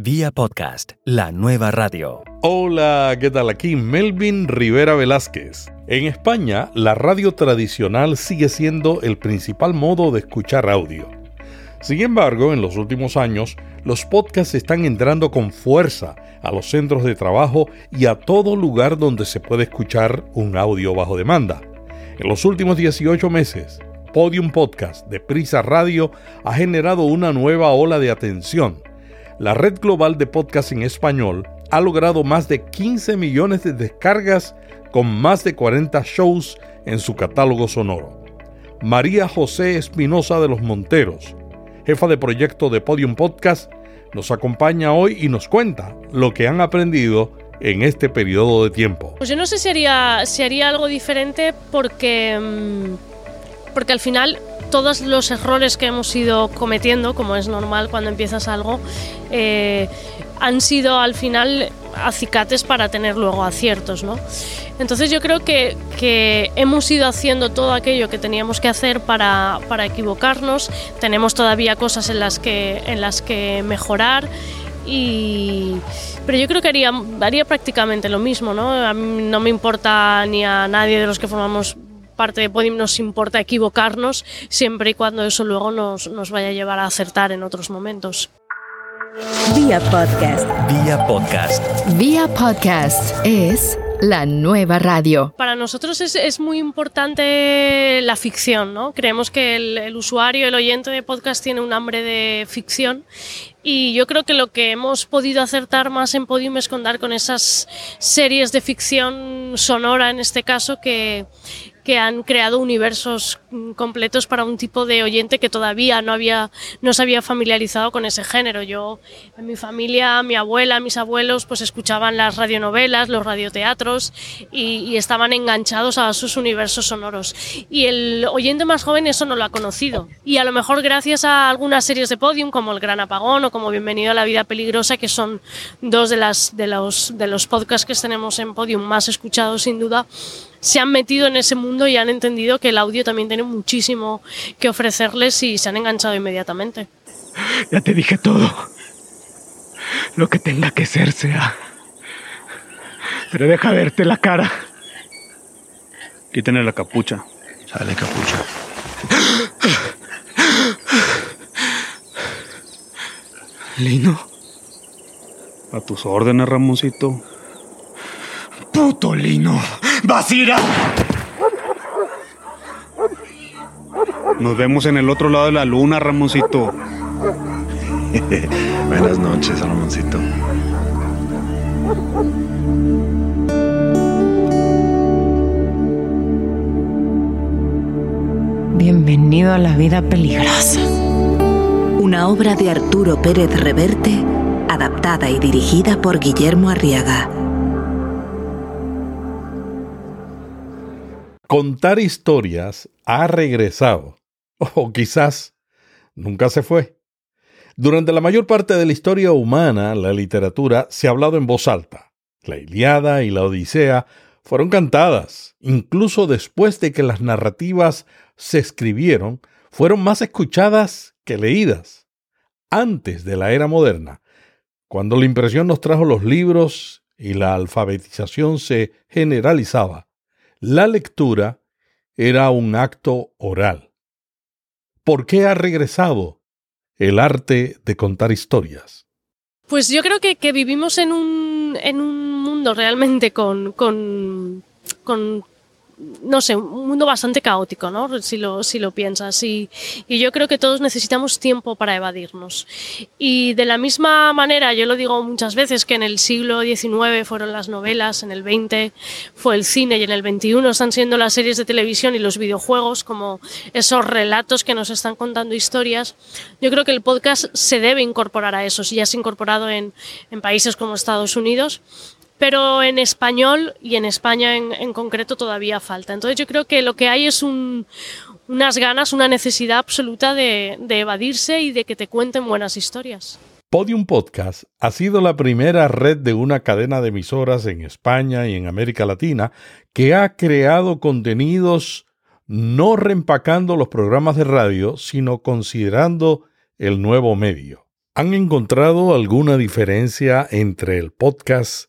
Vía podcast, la nueva radio. Hola, ¿qué tal? Aquí Melvin Rivera Velázquez. En España, la radio tradicional sigue siendo el principal modo de escuchar audio. Sin embargo, en los últimos años, los podcasts están entrando con fuerza a los centros de trabajo y a todo lugar donde se puede escuchar un audio bajo demanda. En los últimos 18 meses, Podium Podcast de Prisa Radio ha generado una nueva ola de atención la red global de podcast español ha logrado más de 15 millones de descargas con más de 40 shows en su catálogo sonoro. María José Espinosa de los Monteros, jefa de proyecto de Podium Podcast, nos acompaña hoy y nos cuenta lo que han aprendido en este periodo de tiempo. Pues yo no sé si haría, si haría algo diferente porque, mm, porque al final todos los errores que hemos ido cometiendo, como es normal cuando empiezas algo, eh, han sido al final acicates para tener luego aciertos, ¿no? Entonces yo creo que, que, hemos ido haciendo todo aquello que teníamos que hacer para, para, equivocarnos, tenemos todavía cosas en las que, en las que mejorar, y, pero yo creo que haría, haría prácticamente lo mismo, ¿no? A mí no me importa ni a nadie de los que formamos parte de Podium nos importa equivocarnos siempre y cuando eso luego nos, nos vaya a llevar a acertar en otros momentos. Vía podcast. Vía podcast. Vía podcast es la nueva radio. Para nosotros es, es muy importante la ficción, ¿no? Creemos que el, el, usuario, el oyente de podcast tiene un hambre de ficción y yo creo que lo que hemos podido acertar más en Podium es contar con esas series de ficción sonora, en este caso, que, que han creado universos completos para un tipo de oyente que todavía no había no se había familiarizado con ese género. Yo en mi familia, mi abuela, mis abuelos pues escuchaban las radionovelas, los radioteatros y, y estaban enganchados a sus universos sonoros. Y el oyente más joven eso no lo ha conocido. Y a lo mejor gracias a algunas series de podium como El Gran Apagón o como Bienvenido a la Vida Peligrosa, que son dos de las de los de los podcasts que tenemos en podium más escuchados sin duda, se han metido en ese mundo y han entendido que el audio también tiene muchísimo que ofrecerles y se han enganchado inmediatamente. Ya te dije todo. Lo que tenga que ser sea. Pero deja verte la cara. Quítenle la capucha. Sale capucha. Lino. A tus órdenes, Ramoncito. ¡Puto Lino! ¡Basira! Nos vemos en el otro lado de la luna, Ramoncito. Buenas noches, Ramoncito. Bienvenido a la vida peligrosa. Una obra de Arturo Pérez Reverte, adaptada y dirigida por Guillermo Arriaga. Contar historias ha regresado, o quizás nunca se fue. Durante la mayor parte de la historia humana, la literatura se ha hablado en voz alta. La Iliada y la Odisea fueron cantadas, incluso después de que las narrativas se escribieron, fueron más escuchadas que leídas. Antes de la era moderna, cuando la impresión nos trajo los libros y la alfabetización se generalizaba, la lectura era un acto oral. ¿Por qué ha regresado el arte de contar historias? Pues yo creo que, vivimos en un, en un mundo realmente con, con no sé, un mundo bastante caótico, ¿no? Si lo, si lo piensas. Y, y, yo creo que todos necesitamos tiempo para evadirnos. Y de la misma manera, yo lo digo muchas veces, que en el siglo XIX fueron las novelas, en el XX fue el cine y en el XXI están siendo las series de televisión y los videojuegos como esos relatos que nos están contando historias. Yo creo que el podcast se debe incorporar a eso. Ya se ha incorporado en, en países como Estados Unidos pero en español y en España en, en, concreto todavía falta. Entonces yo creo que lo que hay es un, unas ganas, una necesidad absoluta de, de evadirse y de que te cuenten buenas historias. Podium Podcast ha sido la primera red de una cadena de emisoras en España y en América Latina que ha creado contenidos no reempacando los programas de radio, sino considerando el nuevo medio. ¿Han encontrado alguna diferencia entre el podcast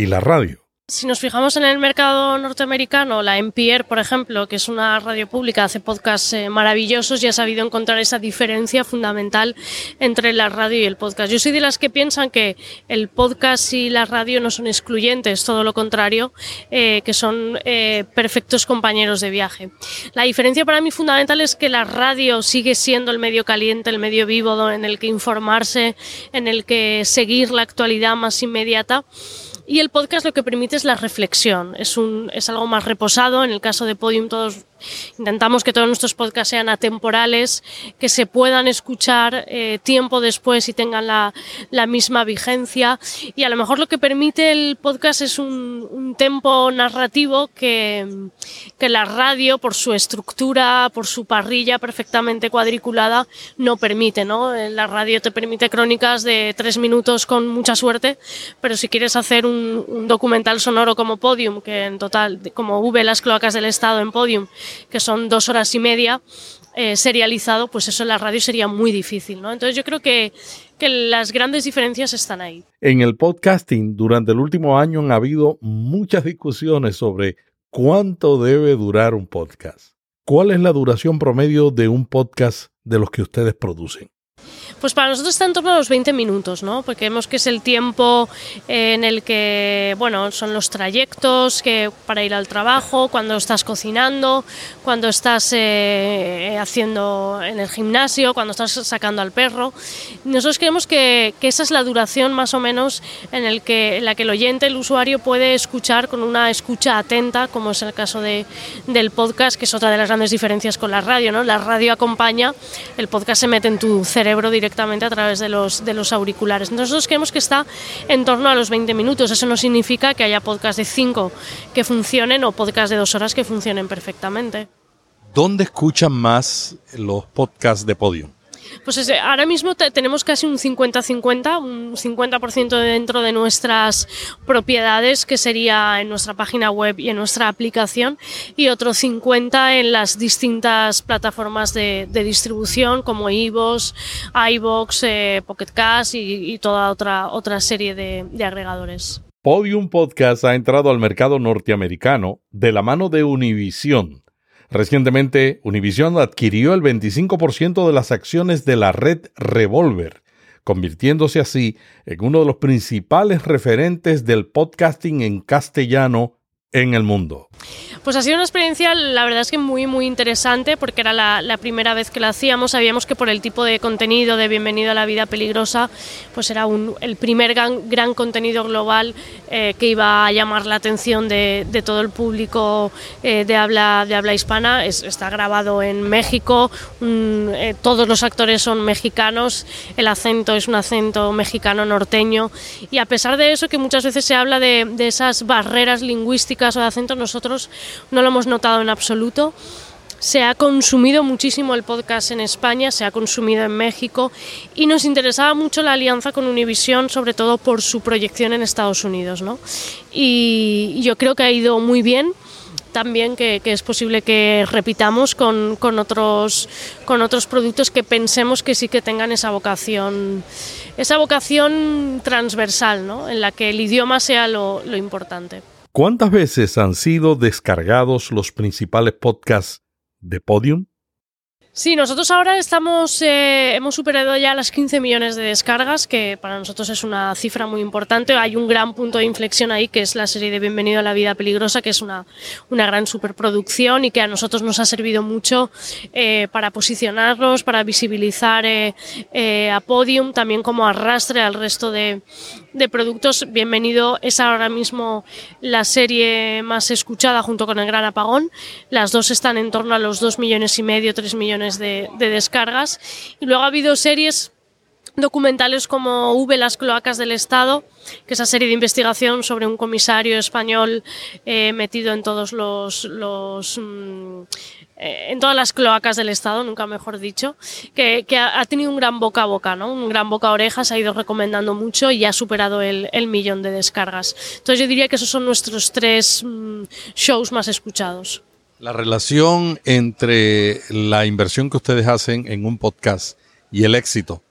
y la radio? Si nos fijamos en el mercado norteamericano, la NPR, por ejemplo, que es una radio pública, hace podcasts eh, maravillosos y ha sabido encontrar esa diferencia fundamental entre la radio y el podcast. Yo soy de las que piensan que el podcast y la radio no son excluyentes, todo lo contrario, eh, que son eh, perfectos compañeros de viaje. La diferencia para mí fundamental es que la radio sigue siendo el medio caliente, el medio vivo en el que informarse, en el que seguir la actualidad más inmediata. Y el podcast lo que permite es la reflexión, es, un, es algo más reposado. En el caso de Podium todos Intentamos que todos nuestros podcasts sean atemporales, que se puedan escuchar eh, tiempo después y tengan la, la, misma vigencia. Y a lo mejor lo que permite el podcast es un, un tempo narrativo que, que la radio, por su estructura, por su parrilla perfectamente cuadriculada, no permite. ¿no? La radio te permite crónicas de tres minutos con mucha suerte, pero si quieres hacer un, un documental sonoro como Podium, que en total, como V, las cloacas del Estado en Podium, que son dos horas y media, eh, serializado, pues eso en la radio sería muy difícil, ¿no? Entonces yo creo que, que las grandes diferencias están ahí. En el podcasting, durante el último año han habido muchas discusiones sobre cuánto debe durar un podcast. ¿Cuál es la duración promedio de un podcast de los que ustedes producen? Pues para nosotros está en torno a los 20 minutos, ¿no? Porque vemos que es el tiempo eh, en el que, bueno, son los trayectos que para ir al trabajo, cuando estás cocinando, cuando estás eh, haciendo en el gimnasio, cuando estás sacando al perro. Nosotros creemos que, que, esa es la duración más o menos en, el que, la que el oyente, el usuario puede escuchar con una escucha atenta, como es el caso de, del podcast, que es otra de las grandes diferencias con la radio, ¿no? La radio acompaña, el podcast se mete en tu cerebro directamente a través de los, de los auriculares. Nosotros creemos que está en torno a los 20 minutos. Eso no significa que haya podcast de 5 que funcionen o podcast de 2 horas que funcionen perfectamente. ¿Dónde escuchan más los podcasts de Podium? Pues ahora mismo tenemos casi un 50-50, un 50% dentro de nuestras propiedades, que sería en nuestra página web y en nuestra aplicación, y otro 50% en las distintas plataformas de, distribución como iVoox, iVoox, eh, Pocket Cast y, toda otra, otra serie de agregadores. Podium Podcast ha entrado al mercado norteamericano de la mano de Univision Recientemente, Univision adquirió el 25% de las acciones de la red Revolver, convirtiéndose así en uno de los principales referentes del podcasting en castellano en el mundo. Pues ha sido una experiencia, la verdad es que muy, muy interesante, porque era la, primera vez que la hacíamos. Sabíamos que por el tipo de contenido de Bienvenido a la Vida Peligrosa, pues era un, el primer gran, contenido global eh, que iba a llamar la atención de, todo el público eh, de, habla, de habla hispana. está grabado en México, eh, todos los actores son mexicanos, el acento es un acento mexicano norteño, y a pesar de eso, que muchas veces se habla de, de esas barreras lingüísticas o de acento, nosotros no lo hemos notado en absoluto. Se ha consumido muchísimo el podcast en España, se ha consumido en México y nos interesaba mucho la alianza con Univision, sobre todo por su proyección en Estados Unidos. ¿no? Y yo creo que ha ido muy bien también que, es posible que repitamos con, otros, con otros productos que pensemos que sí que tengan esa vocación, esa vocación transversal, ¿no? en la que el idioma sea lo importante. ¿Cuántas veces han sido descargados los principales podcasts de Podium? Sí, nosotros ahora estamos, eh, hemos superado ya las 15 millones de descargas, que para nosotros es una cifra muy importante. Hay un gran punto de inflexión ahí, que es la serie de Bienvenido a la Vida Peligrosa, que es una, una gran superproducción y que a nosotros nos ha servido mucho eh, para posicionarnos, para visibilizar eh, a Podium, también como arrastre al resto de, de productos. Bienvenido es ahora mismo la serie más escuchada junto con El Gran Apagón. Las dos están en torno a los 2 millones y medio, 3 millones de, descargas. Y luego ha habido series documentales como V, las cloacas del Estado, que es esa serie de investigación sobre un comisario español eh, metido en todos los, los mm, eh, en todas las cloacas del Estado, nunca mejor dicho, que, ha, tenido un gran boca a boca, ¿no? un gran boca a oreja, se ha ido recomendando mucho y ha superado el, millón de descargas. Entonces yo diría que esos son nuestros tres mm, shows más escuchados. La relación entre la inversión que ustedes hacen en un podcast y el éxito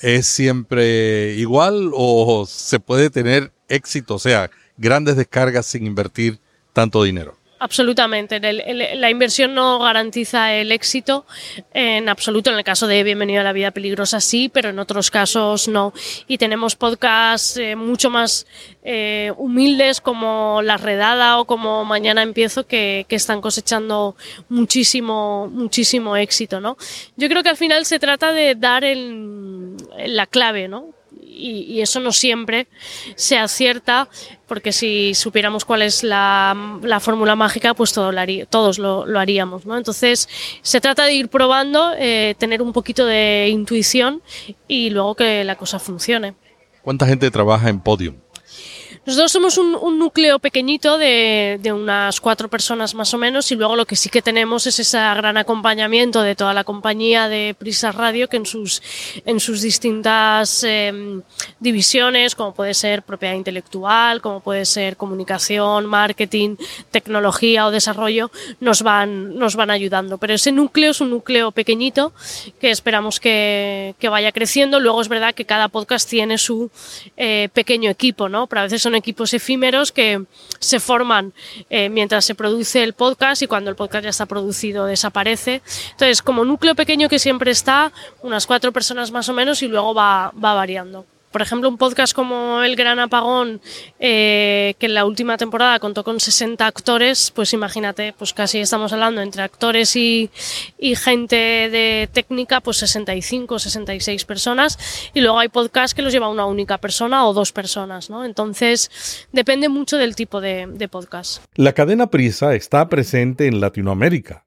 es siempre igual o se puede tener éxito, o sea, grandes descargas sin invertir tanto dinero? Absolutamente. la inversión no garantiza el éxito en absoluto. En el caso de Bienvenido a la Vida Peligrosa sí, pero en otros casos no. Y tenemos podcasts eh, mucho más eh, humildes como La Redada o como Mañana Empiezo que, que, están cosechando muchísimo, muchísimo éxito, ¿no? Yo creo que al final se trata de dar el, la clave, ¿no? Y, eso no siempre se acierta, porque si supiéramos cuál es la, fórmula mágica, pues todos lo, haríamos. ¿no? Entonces, se trata de ir probando, eh, tener un poquito de intuición y luego que la cosa funcione. ¿Cuánta gente trabaja en Podium? Nosotros somos un, núcleo pequeñito de, unas cuatro personas más o menos y luego lo que sí que tenemos es ese gran acompañamiento de toda la compañía de Prisa Radio que en sus, en sus distintas em, divisiones, como puede ser propiedad intelectual, como puede ser comunicación, marketing, tecnología o desarrollo, nos van, nos van ayudando. Pero ese núcleo es un núcleo pequeñito que esperamos que, vaya creciendo. Luego es verdad que cada podcast tiene su eh, pequeño equipo, ¿no? Pero veces son equipos efímeros que se forman eh, mientras se produce el podcast y cuando el podcast ya está producido desaparece. Entonces, como núcleo pequeño que siempre está, unas cuatro personas más o menos y luego va, va variando por ejemplo, un podcast como El Gran Apagón, eh, que en la última temporada contó con 60 actores, pues imagínate, pues casi estamos hablando entre actores y, gente de técnica, pues 65, 66 personas. Y luego hay podcasts que los lleva una única persona o dos personas, ¿no? Entonces, depende mucho del tipo de, de podcast. La cadena Prisa está presente en Latinoamérica.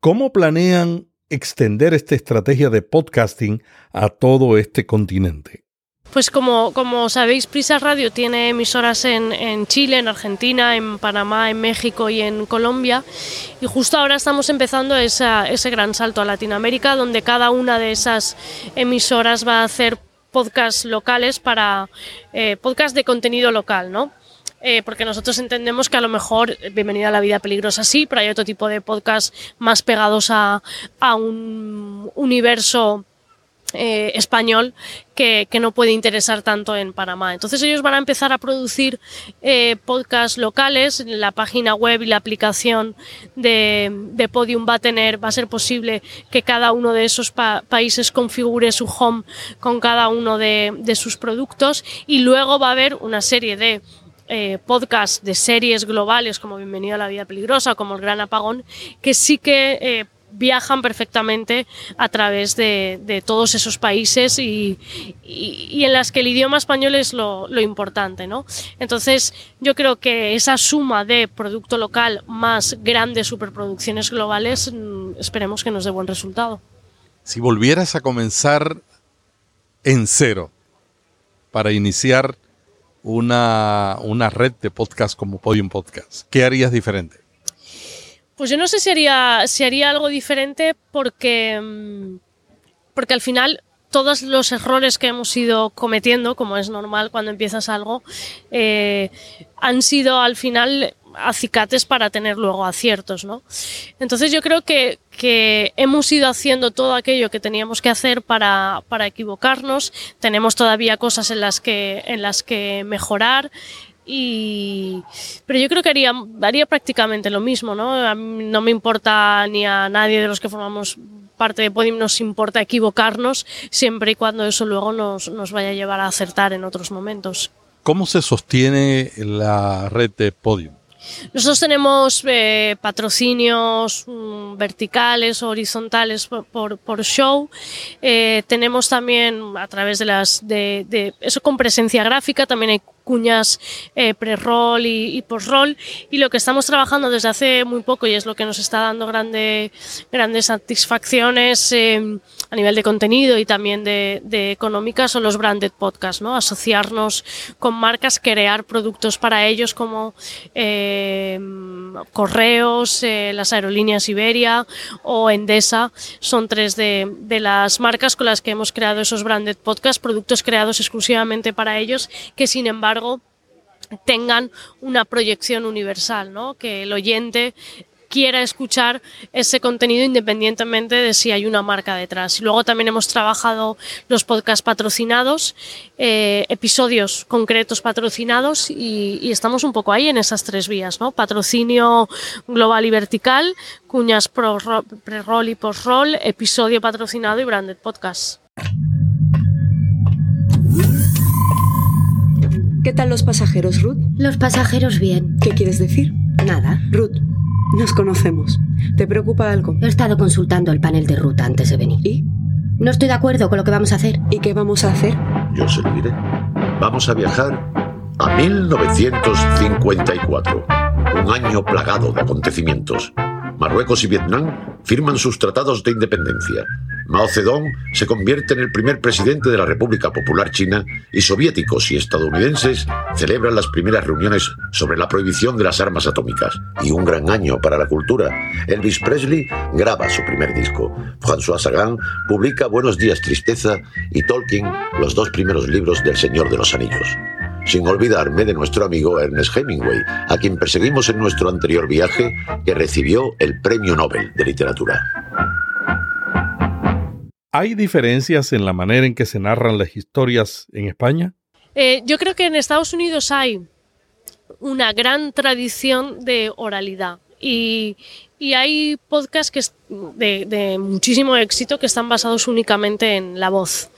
¿Cómo planean extender esta estrategia de podcasting a todo este continente? Pues como, como sabéis, Prisa Radio tiene emisoras en, en, Chile, en Argentina, en Panamá, en México y en Colombia. Y justo ahora estamos empezando ese gran salto a Latinoamérica, donde cada una de esas emisoras va a hacer podcasts locales para eh, podcasts de contenido local, ¿no? Eh, porque nosotros entendemos que a lo mejor Bienvenida a la Vida Peligrosa sí, pero hay otro tipo de podcasts más pegados a, a un universo eh, español que, no puede interesar tanto en Panamá. Entonces ellos van a empezar a producir eh, podcasts locales. La página web y la aplicación de, Podium va a tener, va a ser posible que cada uno de esos países configure su home con cada uno de, sus productos y luego va a haber una serie de eh, podcasts de series globales como Bienvenido a la Vida Peligrosa, como El Gran Apagón, que sí que viajan perfectamente a través de, todos esos países y, en las que el idioma español es lo, importante, ¿no? Entonces, yo creo que esa suma de producto local más grandes superproducciones globales, mm, esperemos que nos dé buen resultado. Si volvieras a comenzar en cero para iniciar una, una red de podcast como Podium Podcast, ¿qué harías diferente? Pues yo no sé si haría, si haría algo diferente porque, mm, porque al final todos los errores que hemos ido cometiendo, como es normal cuando empiezas algo, eh, han sido al final acicates para tener luego aciertos, ¿no? Entonces yo creo que, que hemos ido haciendo todo aquello que teníamos que hacer para, para equivocarnos, tenemos todavía cosas en las que, en las que mejorar y, pero yo creo que haría, haría prácticamente lo mismo, ¿no? no me importa ni a nadie de los que formamos parte de Podium nos importa equivocarnos siempre y cuando eso luego nos, nos vaya a llevar a acertar en otros momentos. ¿Cómo se sostiene la red de Podium? Nosotros tenemos eh, patrocinios mm, verticales horizontales por, show. Eh, tenemos también a través de las de, eso con presencia gráfica, también hay cuñas eh, pre-roll y, post-roll. Y lo que estamos trabajando desde hace muy poco y es lo que nos está dando grande, grandes satisfacciones eh, a nivel de contenido y también de, de, económica son los branded podcasts, ¿no? Asociarnos con marcas, crear productos para ellos como eh, Correos, las aerolíneas Iberia o Endesa. Son tres de, de las marcas con las que hemos creado esos branded podcasts, productos creados exclusivamente para ellos que sin embargo tengan una proyección universal, ¿no? Que el oyente quiera escuchar ese contenido independientemente de si hay una marca detrás. Y luego también hemos trabajado los podcasts patrocinados, eh, episodios concretos patrocinados y, estamos un poco ahí en esas tres vías, ¿no? Patrocinio global y vertical, cuñas pre-roll y post-roll, episodio patrocinado y branded podcast. ¿Qué tal los pasajeros, Ruth? Los pasajeros bien. ¿Qué quieres decir? Nada. Ruth, nos conocemos. ¿Te preocupa algo? He estado consultando el panel de ruta antes de venir. ¿Y? No estoy de acuerdo con lo que vamos a hacer. ¿Y qué vamos a hacer? Yo se lo diré. Vamos a viajar a 1954, un año plagado de acontecimientos. Marruecos y Vietnam firman sus tratados de independencia. Mao Zedong se convierte en el primer presidente de la República Popular China y soviéticos y estadounidenses celebran las primeras reuniones sobre la prohibición de las armas atómicas. Y un gran año para la cultura. Elvis Presley graba su primer disco. François Sagan publica Buenos días Tristeza y Tolkien los dos primeros libros del Señor de los Anillos sin olvidarme de nuestro amigo Ernest Hemingway, a quien perseguimos en nuestro anterior viaje, que recibió el Premio Nobel de Literatura. ¿Hay diferencias en la manera en que se narran las historias en España? Eh, yo creo que en Estados Unidos hay una gran tradición de oralidad y, hay podcasts de, muchísimo éxito que están basados únicamente en la voz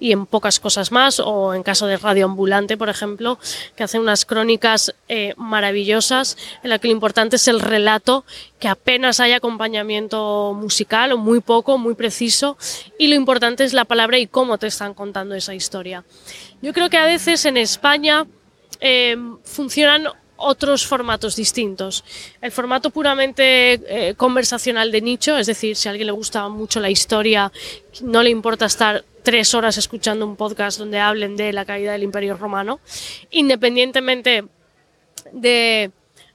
y en pocas cosas más, o en caso de Radio Ambulante, por ejemplo, que hace unas crónicas eh, maravillosas en la que lo importante es el relato, que apenas hay acompañamiento musical o muy poco, muy preciso, y lo importante es la palabra y cómo te están contando esa historia. Yo creo que a veces en España eh, funcionan otros formatos distintos. El formato puramente eh, conversacional de nicho, es decir, si a alguien le gusta mucho la historia, no le importa estar tres horas escuchando un podcast donde hablen de la caída del Imperio Romano, independientemente de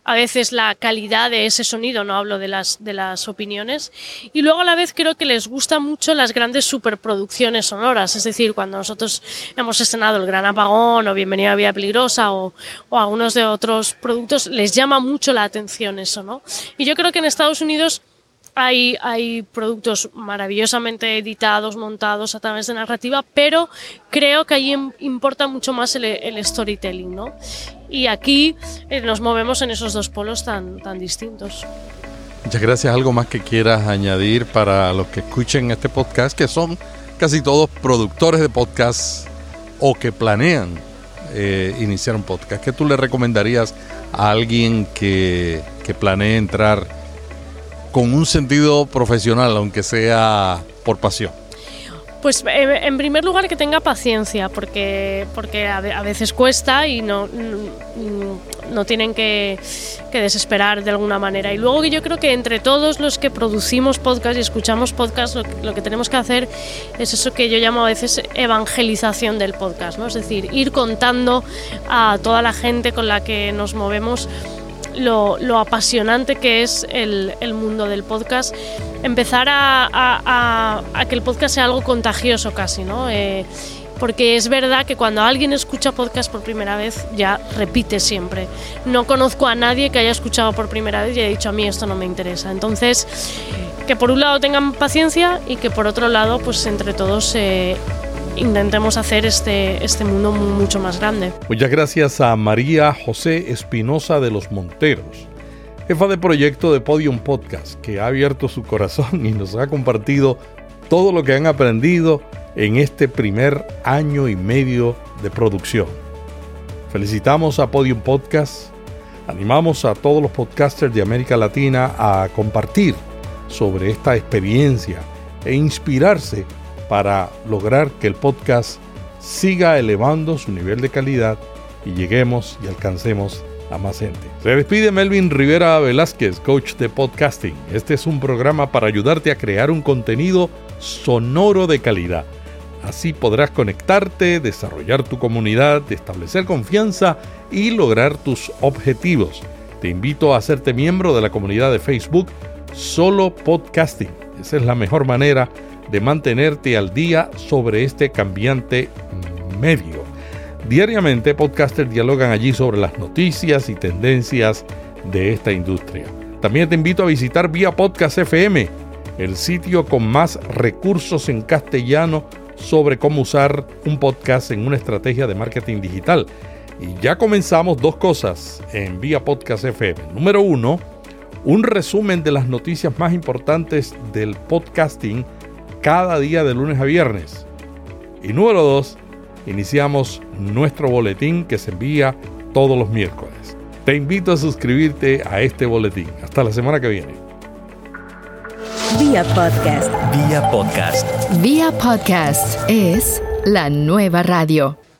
a veces la calidad de ese sonido, no hablo de las, de las opiniones. Y luego a la vez creo que les gustan mucho las grandes superproducciones sonoras, es decir, cuando nosotros hemos estrenado El Gran Apagón o Bienvenida a Vía Peligrosa o, o algunos de otros productos, les llama mucho la atención eso, ¿no? Y yo creo que en Estados Unidos hay, hay productos maravillosamente editados, montados a través de narrativa, pero creo que allí importa mucho más el, storytelling, ¿no? Y aquí eh, nos movemos en esos dos polos tan, tan distintos. Muchas gracias. ¿Algo más que quieras añadir para los que escuchen este podcast, que son casi todos productores de podcast o que planean eh, iniciar un podcast? ¿Qué tú le recomendarías a alguien que, que planee entrar con un sentido profesional, aunque sea por pasión? Pues eh, en primer lugar que tenga paciencia, porque, porque a veces cuesta y no, no tienen que, desesperar de alguna manera. Y luego yo creo que entre todos los que producimos podcast y escuchamos podcast, lo, que tenemos que hacer es eso que yo llamo a veces evangelización del podcast, ¿no? Es decir, ir contando a toda la gente con la que nos movemos lo, apasionante que es el, mundo del podcast, empezar a, que el podcast sea algo contagioso casi, ¿no? Eh, porque es verdad que cuando alguien escucha podcast por primera vez ya repite siempre. No conozco a nadie que haya escuchado por primera vez y haya dicho a mí esto no me interesa. Entonces, que por un lado tengan paciencia y que por otro lado, pues entre todos intentemos hacer este, este mundo mucho más grande. Muchas gracias a María José Espinosa de los Monteros, jefa de proyecto de Podium Podcast, que ha abierto su corazón y nos ha compartido todo lo que han aprendido en este primer año y medio de producción. Felicitamos a Podium Podcast, animamos a todos los podcasters de América Latina a compartir sobre esta experiencia e inspirarse para lograr que el podcast siga elevando su nivel de calidad y lleguemos y alcancemos a más gente. Se despide Melvin Rivera Velázquez, coach de podcasting. Este es un programa para ayudarte a crear un contenido sonoro de calidad. Así podrás conectarte, desarrollar tu comunidad, establecer confianza y lograr tus objetivos. Te invito a hacerte miembro de la comunidad de Facebook Solo Podcasting. Esa es la mejor manera de mantenerte al día sobre este cambiante medio. Diariamente, podcasters dialogan allí sobre las noticias y tendencias de esta industria. También te invito a visitar Vía Podcast FM, el sitio con más recursos en castellano sobre cómo usar un podcast en una estrategia de marketing digital. Y ya comenzamos dos cosas en Vía Podcast FM. Número uno, un resumen de las noticias más importantes del podcasting cada día de lunes a viernes. Y número dos, iniciamos nuestro boletín que se envía todos los miércoles. Te invito a suscribirte a este boletín. Hasta la semana que viene. Vía Podcast. Vía Podcast. Vía Podcast es la nueva radio.